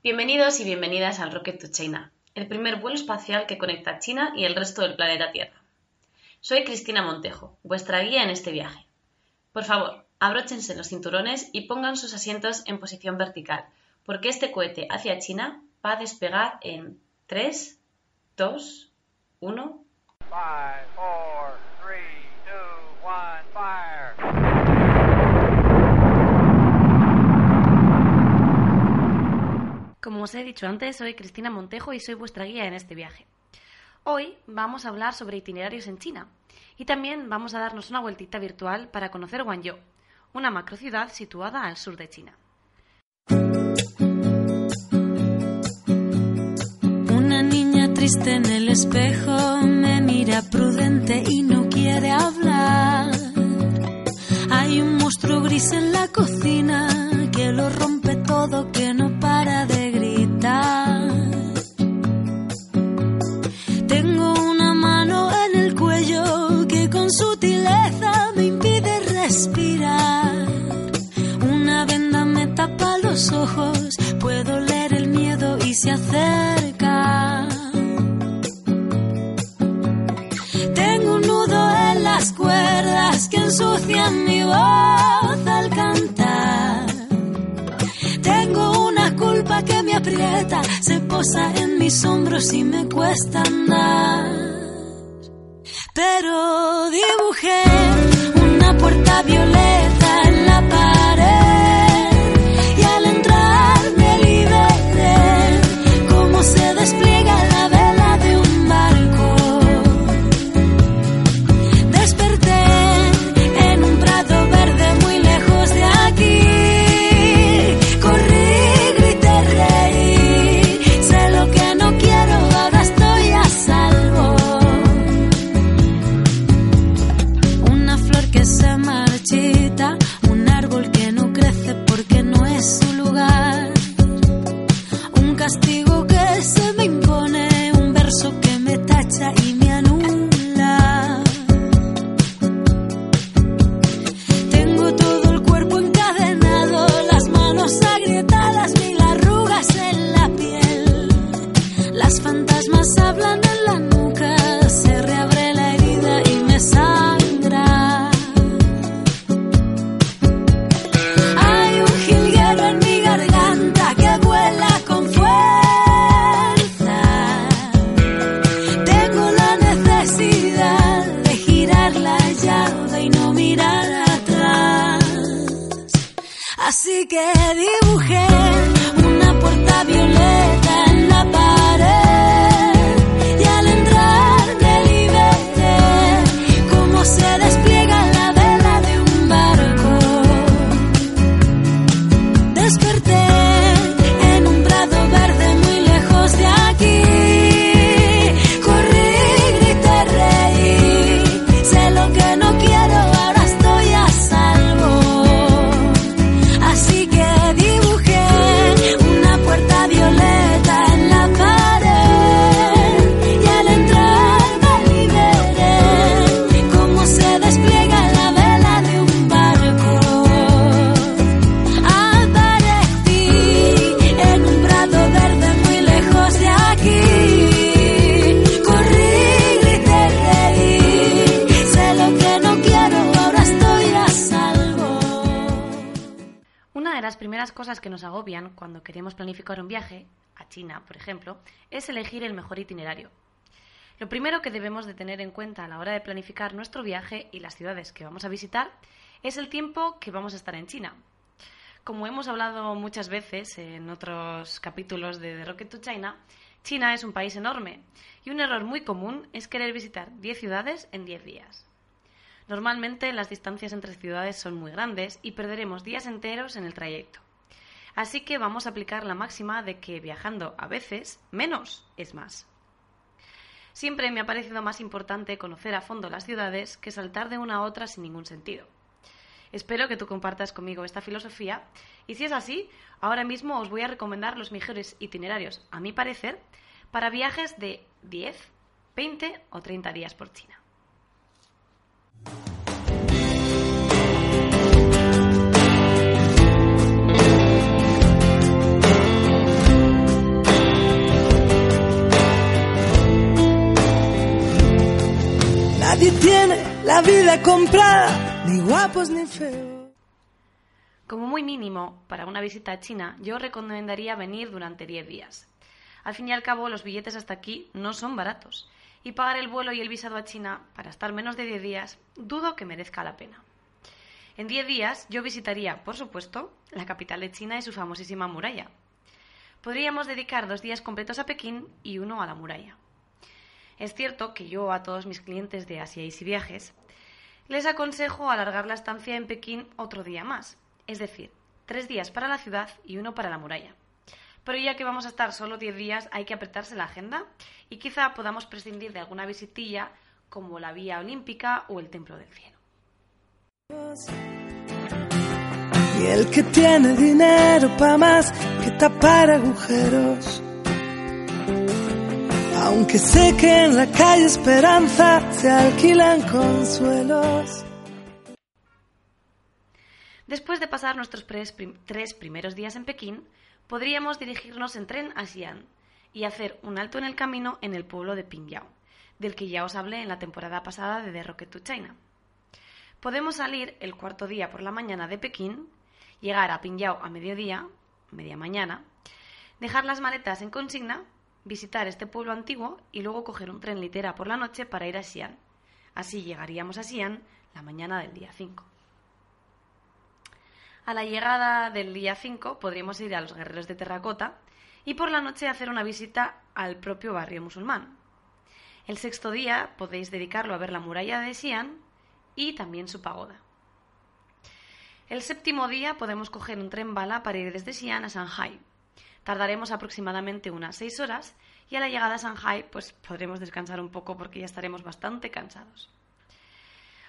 Bienvenidos y bienvenidas al Rocket to China, el primer vuelo espacial que conecta China y el resto del planeta Tierra. Soy Cristina Montejo, vuestra guía en este viaje. Por favor, abróchense los cinturones y pongan sus asientos en posición vertical, porque este cohete hacia China va a despegar en 3, 2, 1. Como os he dicho antes, soy Cristina Montejo y soy vuestra guía en este viaje. Hoy vamos a hablar sobre itinerarios en China y también vamos a darnos una vueltita virtual para conocer Guangzhou, una macrociudad situada al sur de China. Una niña triste en el espejo me mira prudente y no quiere hablar. Hay un monstruo gris en la cocina que lo rompe la llave y no mirar atrás. Así que dibujé una puerta violeta primeras cosas que nos agobian cuando queremos planificar un viaje, a China, por ejemplo, es elegir el mejor itinerario. Lo primero que debemos de tener en cuenta a la hora de planificar nuestro viaje y las ciudades que vamos a visitar es el tiempo que vamos a estar en China. Como hemos hablado muchas veces en otros capítulos de The Rocket to China, China es un país enorme y un error muy común es querer visitar 10 ciudades en 10 días. Normalmente las distancias entre ciudades son muy grandes y perderemos días enteros en el trayecto. Así que vamos a aplicar la máxima de que viajando a veces menos es más. Siempre me ha parecido más importante conocer a fondo las ciudades que saltar de una a otra sin ningún sentido. Espero que tú compartas conmigo esta filosofía y si es así, ahora mismo os voy a recomendar los mejores itinerarios, a mi parecer, para viajes de 10, 20 o 30 días por China. Como muy mínimo, para una visita a China, yo recomendaría venir durante 10 días. Al fin y al cabo, los billetes hasta aquí no son baratos, y pagar el vuelo y el visado a China para estar menos de 10 días dudo que merezca la pena. En 10 días yo visitaría, por supuesto, la capital de China y su famosísima muralla. Podríamos dedicar dos días completos a Pekín y uno a la muralla. Es cierto que yo a todos mis clientes de Asia y Viajes les aconsejo alargar la estancia en Pekín otro día más, es decir, tres días para la ciudad y uno para la muralla. Pero ya que vamos a estar solo 10 días, hay que apretarse la agenda y quizá podamos prescindir de alguna visitilla como la Vía Olímpica o el Templo del Cielo. Y el que tiene dinero pa' más que tapar agujeros. Aunque sé que en la calle Esperanza se alquilan consuelos. Después de pasar nuestros tres primeros días en Pekín, podríamos dirigirnos en tren a Xi'an y hacer un alto en el camino en el pueblo de Pingyao, del que ya os hablé en la temporada pasada de The Rocket to China. Podemos salir el cuarto día por la mañana de Pekín, llegar a Pingyao a mediodía, media mañana, dejar las maletas en consigna, visitar este pueblo antiguo y luego coger un tren litera por la noche para ir a Xi'an. Así llegaríamos a Xi'an la mañana del día 5. A la llegada del día 5 podríamos ir a los guerreros de terracota y por la noche hacer una visita al propio barrio musulmán. El sexto día podéis dedicarlo a ver la muralla de Xi'an y también su pagoda. El séptimo día podemos coger un tren bala para ir desde Xi'an a Shanghai. Tardaremos aproximadamente unas seis horas y a la llegada a Shanghai pues podremos descansar un poco porque ya estaremos bastante cansados.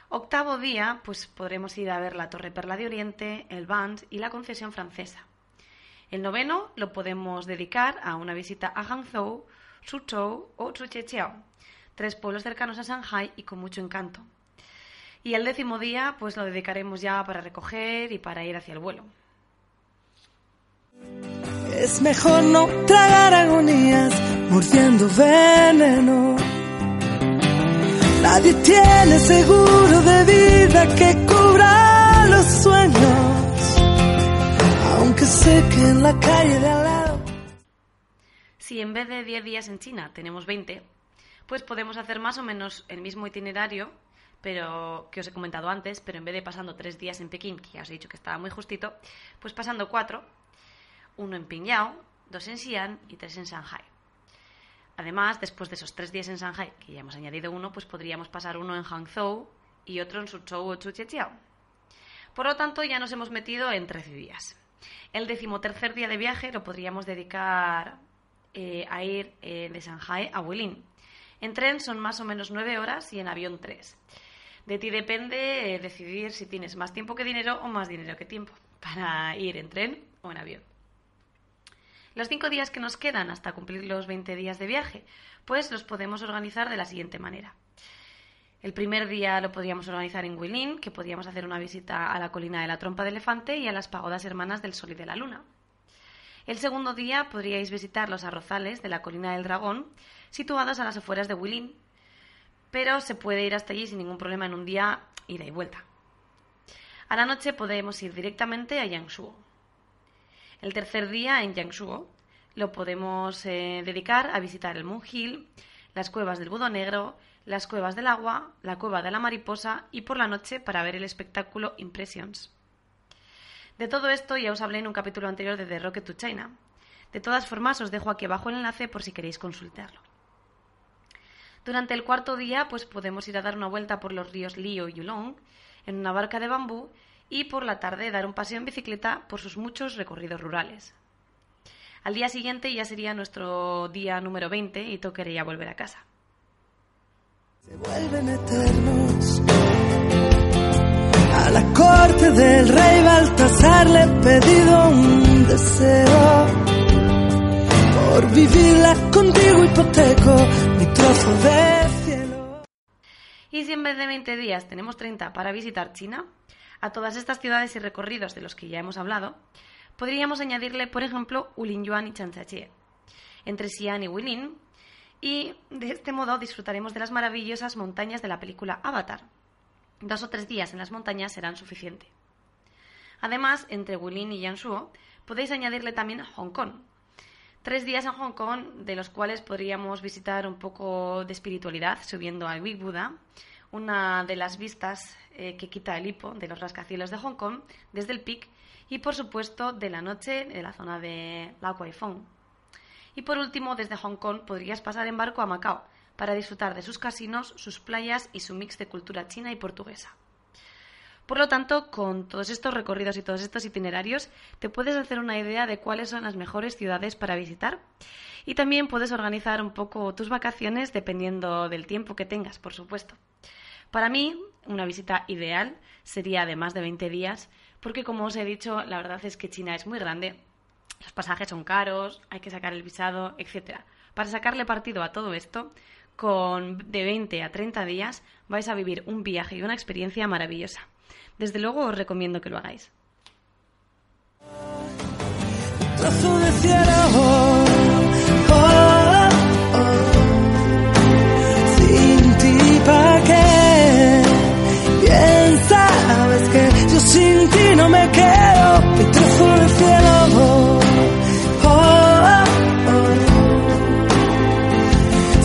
Octavo día, pues podremos ir a ver la Torre Perla de Oriente, el Vans y la concesión francesa. El noveno lo podemos dedicar a una visita a Hangzhou, Suzhou o Chuchechiao, tres pueblos cercanos a Shanghai y con mucho encanto. Y el décimo día, pues lo dedicaremos ya para recoger y para ir hacia el vuelo. Es mejor no tragar agonías mordiendo veneno Nadie tiene seguro de vida que cubra los sueños, aunque sé que en la calle de al lado. Si en vez de 10 días en China tenemos 20, pues podemos hacer más o menos el mismo itinerario, pero que os he comentado antes, pero en vez de pasando 3 días en Pekín, que ya os he dicho que estaba muy justito, pues pasando 4, uno en Pingyao, dos en Xi'an y tres en Shanghai. Además, después de esos tres días en Shanghai, que ya hemos añadido uno, pues podríamos pasar uno en Hangzhou y otro en Suzhou o Chuchechiao. Por lo tanto, ya nos hemos metido en 13 días. El decimotercer día de viaje lo podríamos dedicar eh, a ir eh, de Shanghai a Huilin. En tren son más o menos 9 horas y en avión 3. De ti depende eh, decidir si tienes más tiempo que dinero o más dinero que tiempo para ir en tren o en avión. Los cinco días que nos quedan hasta cumplir los 20 días de viaje, pues los podemos organizar de la siguiente manera. El primer día lo podríamos organizar en Huilin, que podríamos hacer una visita a la colina de la trompa de elefante y a las pagodas hermanas del Sol y de la Luna. El segundo día podríais visitar los arrozales de la colina del dragón, situados a las afueras de Huilin, pero se puede ir hasta allí sin ningún problema en un día ida y vuelta. A la noche podemos ir directamente a Yangshuo. El tercer día en Yangshuo lo podemos eh, dedicar a visitar el Moon Hill, las cuevas del Budo Negro, las cuevas del agua, la cueva de la mariposa y por la noche para ver el espectáculo Impressions. De todo esto ya os hablé en un capítulo anterior de The Rocket to China. De todas formas, os dejo aquí abajo el enlace por si queréis consultarlo. Durante el cuarto día, pues podemos ir a dar una vuelta por los ríos Liu y Yulong en una barca de bambú y por la tarde dar un paseo en bicicleta por sus muchos recorridos rurales. Al día siguiente ya sería nuestro día número 20 y tocaría volver a casa. Se vuelven eternos. A la corte del rey Baltasar le he pedido un deseo. Por vivirla contigo hipoteco mi trozo de cielo. Y si en vez de 20 días tenemos 30 para visitar China, a todas estas ciudades y recorridos de los que ya hemos hablado, podríamos añadirle, por ejemplo, Ulinyuan y Chanchachie. Entre Xi'an y Huilin y de este modo disfrutaremos de las maravillosas montañas de la película Avatar. Dos o tres días en las montañas serán suficiente. Además, entre Wulin y Yanshuo podéis añadirle también Hong Kong. Tres días en Hong Kong, de los cuales podríamos visitar un poco de espiritualidad subiendo al Big Buddha, una de las vistas eh, que quita el hipo de los rascacielos de Hong Kong desde el Peak y, por supuesto, de la noche de la zona de Lau Kwai. Y por último, desde Hong Kong podrías pasar en barco a Macao para disfrutar de sus casinos, sus playas y su mix de cultura china y portuguesa. Por lo tanto, con todos estos recorridos y todos estos itinerarios, te puedes hacer una idea de cuáles son las mejores ciudades para visitar y también puedes organizar un poco tus vacaciones dependiendo del tiempo que tengas, por supuesto. Para mí, una visita ideal sería de más de 20 días, porque como os he dicho, la verdad es que China es muy grande, los pasajes son caros, hay que sacar el visado, etc. Para sacarle partido a todo esto, con de 20 a 30 días vais a vivir un viaje y una experiencia maravillosa. Desde luego os recomiendo que lo hagáis. Sin ti no me quedo. Trozo de cielo, oh, oh, oh.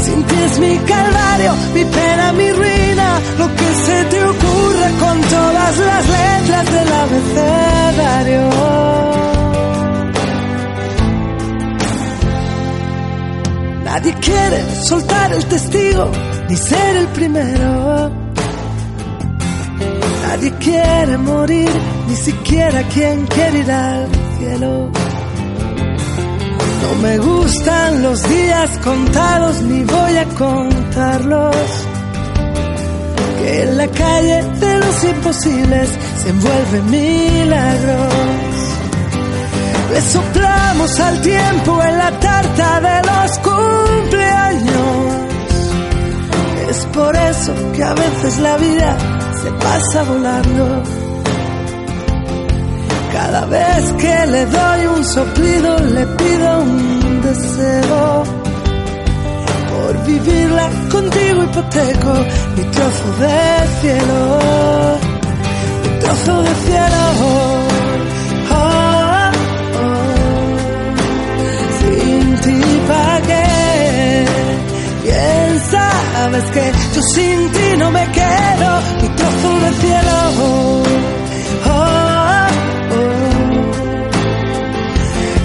Sin ti es mi calvario, mi pena, mi ruina, lo que se te ocurre con todas las letras del abecedario. Nadie quiere soltar el testigo ni ser el primero. Quiere morir, ni siquiera quien quiere ir al cielo. No me gustan los días contados, ni voy a contarlos. Que en la calle de los imposibles se envuelven milagros. Le soplamos al tiempo en la tarta de los cumpleaños. Es por eso que a veces la vida se pasa volando. Cada vez que le doy un soplido le pido un deseo. Por vivirla contigo hipoteco mi trozo de cielo. Mi trozo de cielo. Oh, oh. Sin ti pa' qué. Sabes que yo sin ti no me quedo. Mi trozo de cielo. Oh, oh.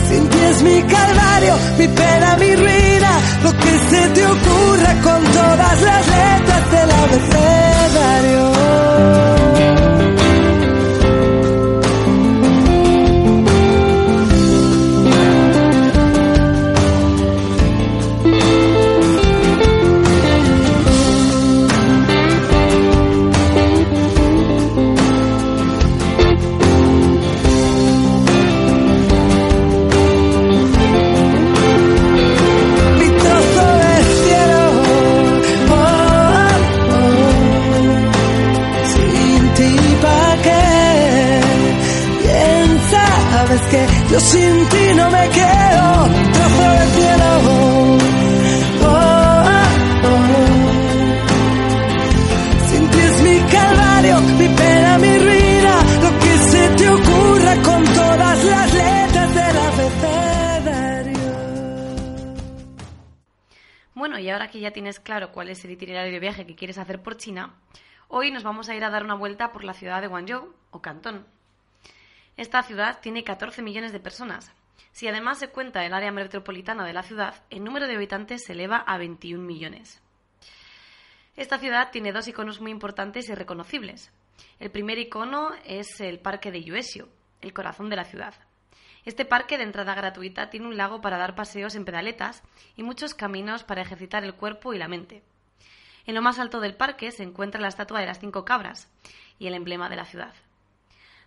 Sin ti es mi calvario, mi pena, mi ruina, lo que se te ocurra con todas las letras del abecedario. Es el itinerario de viaje que quieres hacer por China, hoy nos vamos a ir a dar una vuelta por la ciudad de Guangzhou, o Cantón. Esta ciudad tiene 14 millones de personas. Si además se cuenta el área metropolitana de la ciudad, el número de habitantes se eleva a 21 millones. Esta ciudad tiene dos iconos muy importantes y reconocibles. El primer icono es el Parque de Yuesio, el corazón de la ciudad. Este parque de entrada gratuita tiene un lago para dar paseos en pedaletas y muchos caminos para ejercitar el cuerpo y la mente. En lo más alto del parque se encuentra la estatua de las cinco cabras y el emblema de la ciudad.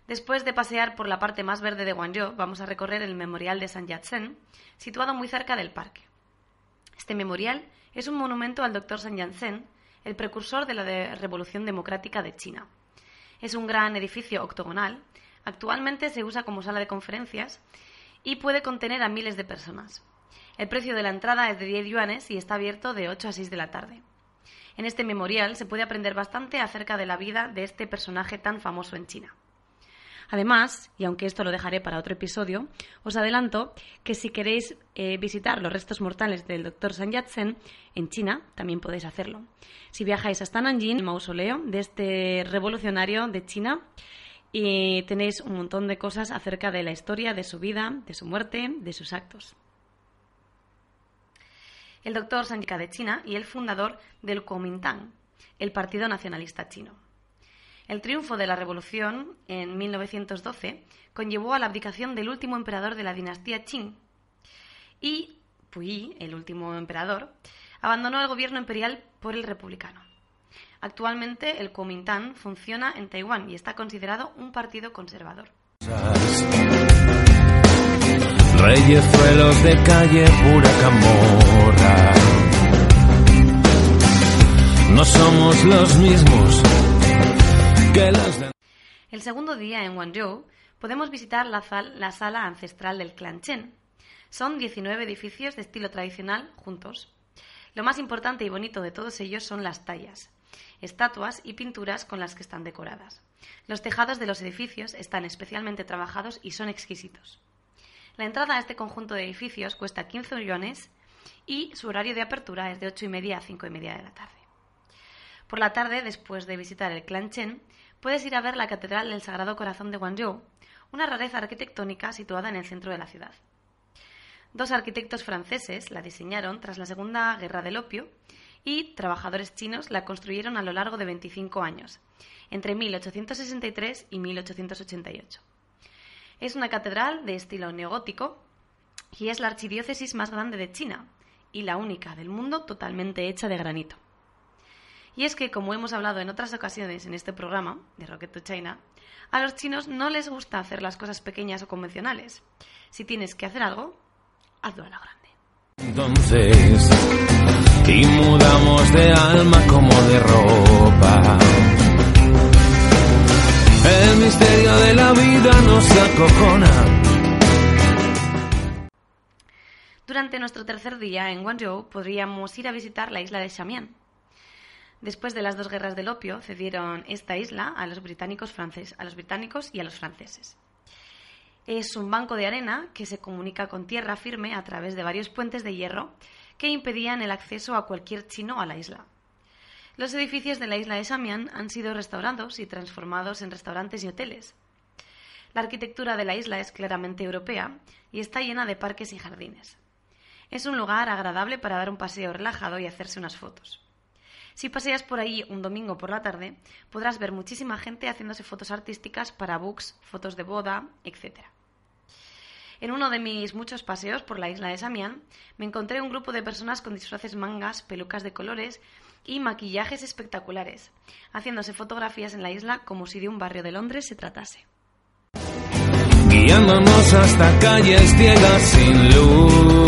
Después de pasear por la parte más verde de Guangzhou, vamos a recorrer el memorial de San Yat-sen, situado muy cerca del parque. Este memorial es un monumento al doctor Sun Yat-sen, el precursor de la Revolución Democrática de China. Es un gran edificio octogonal. Actualmente se usa como sala de conferencias y puede contener a miles de personas. El precio de la entrada es de 10 yuanes y está abierto de 8 a 6 de la tarde. En este memorial se puede aprender bastante acerca de la vida de este personaje tan famoso en China. Además, y aunque esto lo dejaré para otro episodio, os adelanto que si queréis eh, visitar los restos mortales del Dr. Sun Yat-sen en China, también podéis hacerlo. Si viajáis hasta Nanjing, el mausoleo de este revolucionario de China, y tenéis un montón de cosas acerca de la historia, de su vida, de su muerte, de sus actos. El doctor Sun de China y el fundador del Kuomintang, el Partido Nacionalista Chino. El triunfo de la revolución en 1912 conllevó a la abdicación del último emperador de la dinastía Qing y Puyi, el último emperador, abandonó el gobierno imperial por el republicano. Actualmente el Kuomintang funciona en Taiwán y está considerado un partido conservador. Reyes de calle, pura camorra. No somos los mismos el segundo día en Guangzhou podemos visitar la, la sala ancestral del clan Chen. Son 19 edificios de estilo tradicional juntos. Lo más importante y bonito de todos ellos son las tallas, estatuas y pinturas con las que están decoradas. Los tejados de los edificios están especialmente trabajados y son exquisitos. La entrada a este conjunto de edificios cuesta 15 millones y su horario de apertura es de 8 y media a 5 y media de la tarde. Por la tarde, después de visitar el clan Chen, puedes ir a ver la Catedral del Sagrado Corazón de Guangzhou, una rareza arquitectónica situada en el centro de la ciudad. Dos arquitectos franceses la diseñaron tras la Segunda Guerra del Opio y trabajadores chinos la construyeron a lo largo de 25 años, entre 1863 y 1888. Es una catedral de estilo neogótico y es la archidiócesis más grande de China y la única del mundo totalmente hecha de granito. Y es que, como hemos hablado en otras ocasiones en este programa de Rocket to China, a los chinos no les gusta hacer las cosas pequeñas o convencionales. Si tienes que hacer algo, hazlo a la grande. Entonces, y mudamos de alma como de ropa. El misterio de la vida nos acojona. Durante nuestro tercer día en Guangzhou podríamos ir a visitar la isla de Shamian Después de las dos guerras del opio, cedieron esta isla a los británicos, a los británicos y a los franceses. Es un banco de arena que se comunica con tierra firme a través de varios puentes de hierro que impedían el acceso a cualquier chino a la isla. Los edificios de la isla de Samian han sido restaurados y transformados en restaurantes y hoteles. La arquitectura de la isla es claramente europea y está llena de parques y jardines. Es un lugar agradable para dar un paseo relajado y hacerse unas fotos. Si paseas por ahí un domingo por la tarde, podrás ver muchísima gente haciéndose fotos artísticas para books, fotos de boda, etc. En uno de mis muchos paseos por la isla de Samián, me encontré un grupo de personas con disfraces mangas, pelucas de colores y maquillajes espectaculares, haciéndose fotografías en la isla como si de un barrio de Londres se tratase. Guiándonos hasta calles ciegas sin luz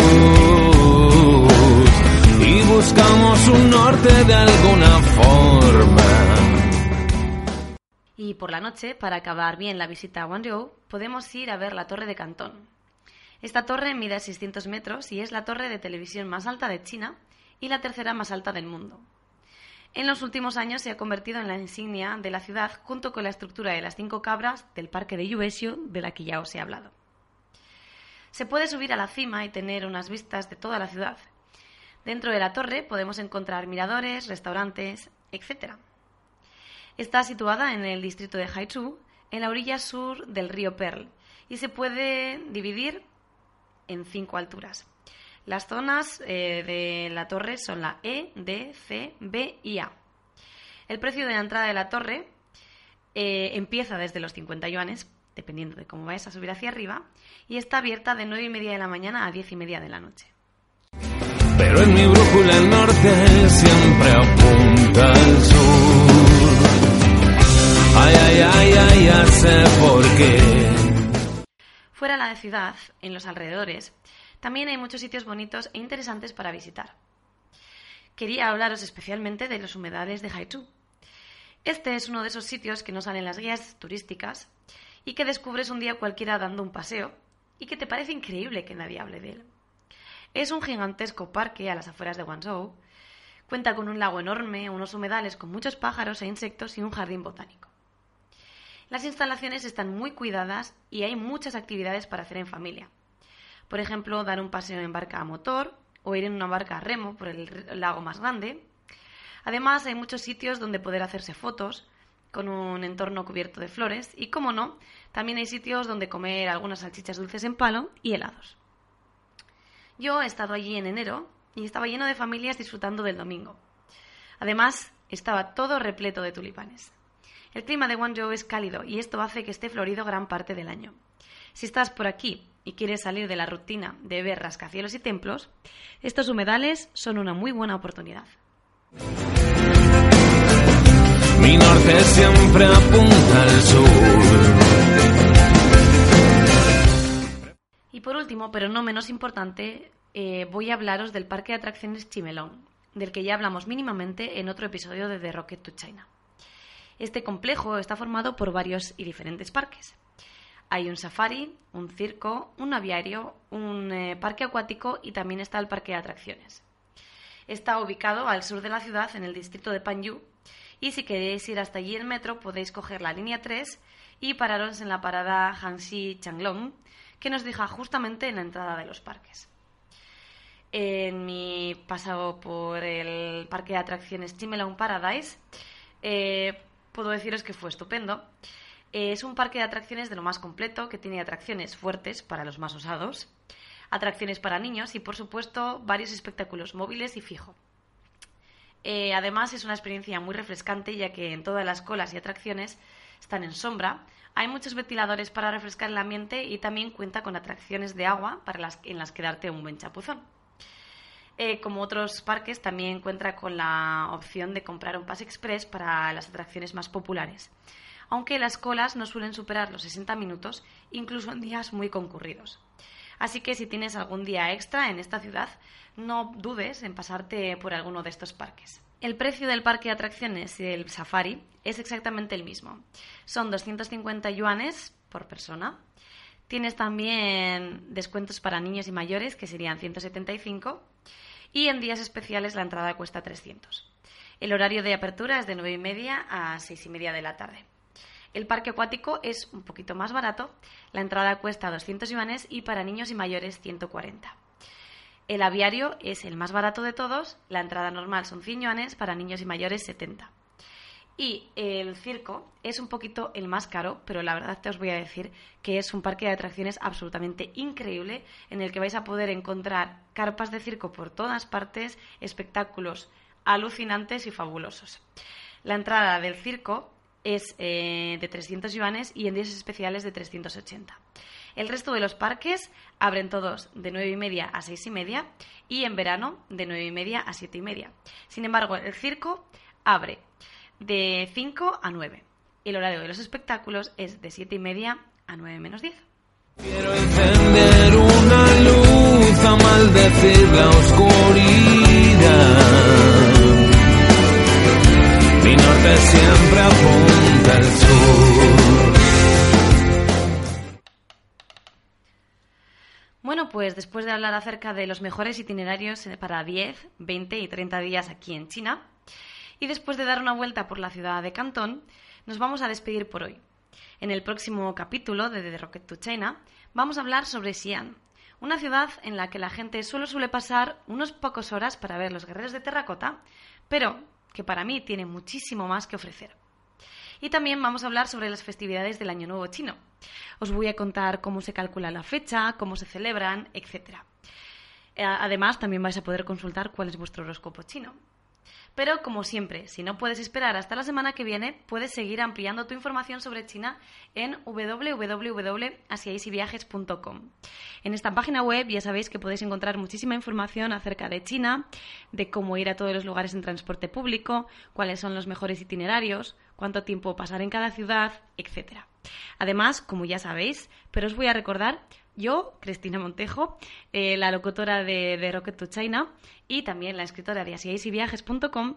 y buscamos un norte de alguna forma. Y por la noche, para acabar bien la visita a Guangzhou, podemos ir a ver la Torre de Cantón. Esta torre mide 600 metros y es la torre de televisión más alta de China y la tercera más alta del mundo. En los últimos años se ha convertido en la insignia de la ciudad junto con la estructura de las cinco cabras del parque de Yuesio de la que ya os he hablado. Se puede subir a la cima y tener unas vistas de toda la ciudad, Dentro de la torre podemos encontrar miradores, restaurantes, etc. Está situada en el distrito de Haichu, en la orilla sur del río Pearl, y se puede dividir en cinco alturas. Las zonas eh, de la torre son la E, D, C, B y A. El precio de la entrada de la torre eh, empieza desde los 50 yuanes, dependiendo de cómo vayas a subir hacia arriba, y está abierta de 9 y media de la mañana a 10 y media de la noche. Pero en mi brújula el norte siempre apunta al sur. Ay, ay, ay, ay, ya sé por qué. Fuera de la ciudad, en los alrededores, también hay muchos sitios bonitos e interesantes para visitar. Quería hablaros especialmente de los humedales de Haichu. Este es uno de esos sitios que no salen en las guías turísticas y que descubres un día cualquiera dando un paseo y que te parece increíble que nadie hable de él. es un gigantesco parque a las afueras de Guangzhou. Cuenta con un lago enorme, unos humedales con muchos pájaros e insectos y un jardín botánico. Las instalaciones están muy cuidadas y hay muchas actividades para hacer en familia. Por ejemplo, dar un paseo en barca a motor o ir en una barca a remo por el lago más grande. Además, hay muchos sitios donde poder hacerse fotos con un entorno cubierto de flores y, como no, también hay sitios donde comer algunas salchichas dulces en palo y helados. Yo he estado allí en enero y estaba lleno de familias disfrutando del domingo. Además, estaba todo repleto de tulipanes. El clima de Guangzhou es cálido y esto hace que esté florido gran parte del año. Si estás por aquí y quieres salir de la rutina de ver rascacielos y templos, estos humedales son una muy buena oportunidad. Mi norte siempre apunta al sur. Y por último, pero no menos importante, eh, voy a hablaros del parque de atracciones Chimelong, del que ya hablamos mínimamente en otro episodio de The Rocket to China. Este complejo está formado por varios y diferentes parques. Hay un safari, un circo, un aviario, un eh, parque acuático y también está el parque de atracciones. Está ubicado al sur de la ciudad, en el distrito de Panyu, y si queréis ir hasta allí en metro podéis coger la línea 3 y pararos en la parada Hanxi Changlong, que nos deja justamente en la entrada de los parques. En mi pasado por el parque de atracciones Chimelong Paradise, eh, puedo deciros que fue estupendo. Eh, es un parque de atracciones de lo más completo, que tiene atracciones fuertes para los más osados, atracciones para niños y, por supuesto, varios espectáculos móviles y fijo. Eh, además, es una experiencia muy refrescante, ya que en todas las colas y atracciones están en sombra. Hay muchos ventiladores para refrescar el ambiente y también cuenta con atracciones de agua para las, en las que darte un buen chapuzón. Eh, como otros parques, también cuenta con la opción de comprar un pase express para las atracciones más populares, aunque las colas no suelen superar los 60 minutos, incluso en días muy concurridos. Así que si tienes algún día extra en esta ciudad, no dudes en pasarte por alguno de estos parques. El precio del parque de atracciones y del safari es exactamente el mismo. Son 250 yuanes por persona. Tienes también descuentos para niños y mayores, que serían 175 y en días especiales la entrada cuesta 300. El horario de apertura es de 9 y media a 6 y media de la tarde. El parque acuático es un poquito más barato, la entrada cuesta 200 yuanes y para niños y mayores 140. El aviario es el más barato de todos, la entrada normal son 100 yuanes, para niños y mayores 70. Y el circo es un poquito el más caro, pero la verdad te os voy a decir que es un parque de atracciones absolutamente increíble en el que vais a poder encontrar carpas de circo por todas partes, espectáculos alucinantes y fabulosos. La entrada del circo es eh, de 300 yuanes y en días especiales de 380. El resto de los parques abren todos de 9 y media a 6 y media y en verano de 9 y media a 7 y media. Sin embargo, el circo abre de 5 a 9. El horario de los espectáculos es de 7 y media a 9 menos 10. Quiero encender una luz a maldecir la oscuridad. Mi norte siempre apunta Bueno, pues después de hablar acerca de los mejores itinerarios para 10, 20 y 30 días aquí en China, y después de dar una vuelta por la ciudad de Cantón, nos vamos a despedir por hoy. En el próximo capítulo de The Rocket to China vamos a hablar sobre Xi'an, una ciudad en la que la gente solo suele pasar unos pocos horas para ver los guerreros de terracota, pero que para mí tiene muchísimo más que ofrecer. Y también vamos a hablar sobre las festividades del Año Nuevo chino. Os voy a contar cómo se calcula la fecha, cómo se celebran, etc. Además, también vais a poder consultar cuál es vuestro horóscopo chino. Pero, como siempre, si no puedes esperar hasta la semana que viene, puedes seguir ampliando tu información sobre China en www.asiaisyviajes.com. En esta página web ya sabéis que podéis encontrar muchísima información acerca de China, de cómo ir a todos los lugares en transporte público, cuáles son los mejores itinerarios, cuánto tiempo pasar en cada ciudad, etc. Además, como ya sabéis, pero os voy a recordar, yo, Cristina Montejo, eh, la locutora de, Rocket to China y también la escritora de asiaisyviajes.com,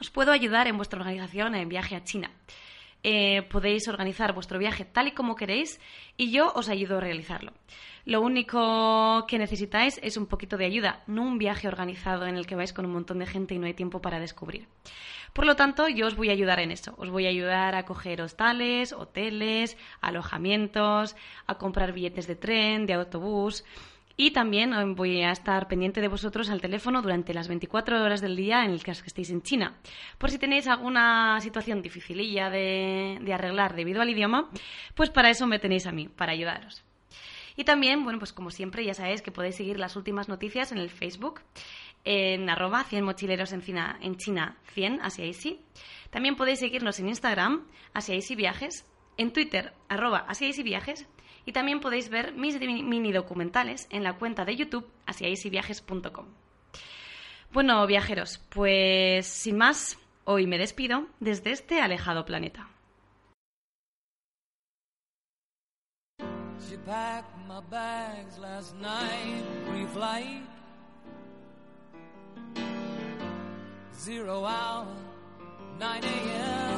os puedo ayudar en vuestra organización en viaje a China. Eh, podéis organizar vuestro viaje tal y como queréis y yo os ayudo a realizarlo. Lo único que necesitáis es un poquito de ayuda, no un viaje organizado en el que vais con un montón de gente y no hay tiempo para descubrir. Por lo tanto, yo os voy a ayudar en eso. Os voy a ayudar a coger hostales, hoteles, alojamientos, a comprar billetes de tren, de autobús. Y también voy a estar pendiente de vosotros al teléfono durante las 24 horas del día en el que estéis en China. Por si tenéis alguna situación dificililla de, de arreglar debido al idioma, pues para eso me tenéis a mí, para ayudaros. Y también, bueno, pues como siempre, ya sabéis que podéis seguir las últimas noticias en el Facebook, en arroba 100 mochileros en China, en China 100, hacia Easy. También podéis seguirnos en Instagram, hacia Viajes, en Twitter, arroba hacia Viajes, y también podéis ver mis mini documentales en la cuenta de YouTube, hacia easyviajes.com. Bueno, viajeros, pues sin más, hoy me despido desde este alejado planeta. She packed my bags last night, pre-flight. Zero hour, 9 a.m.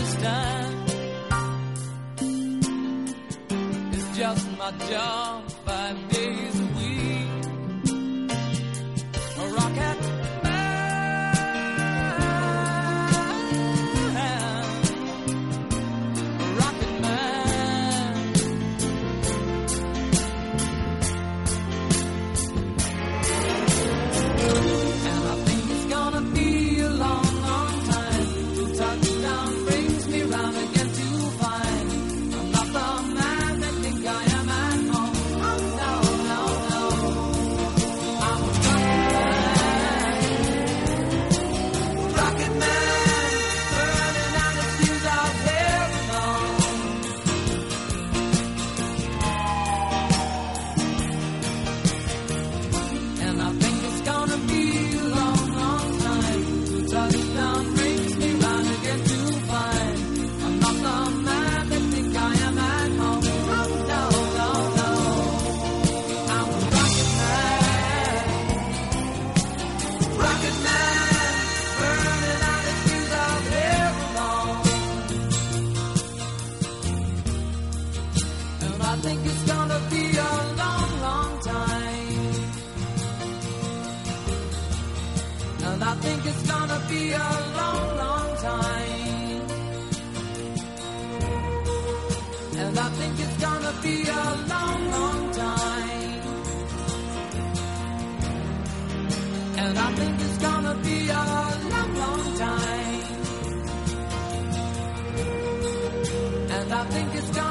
Understand. It's just my job think it's gonna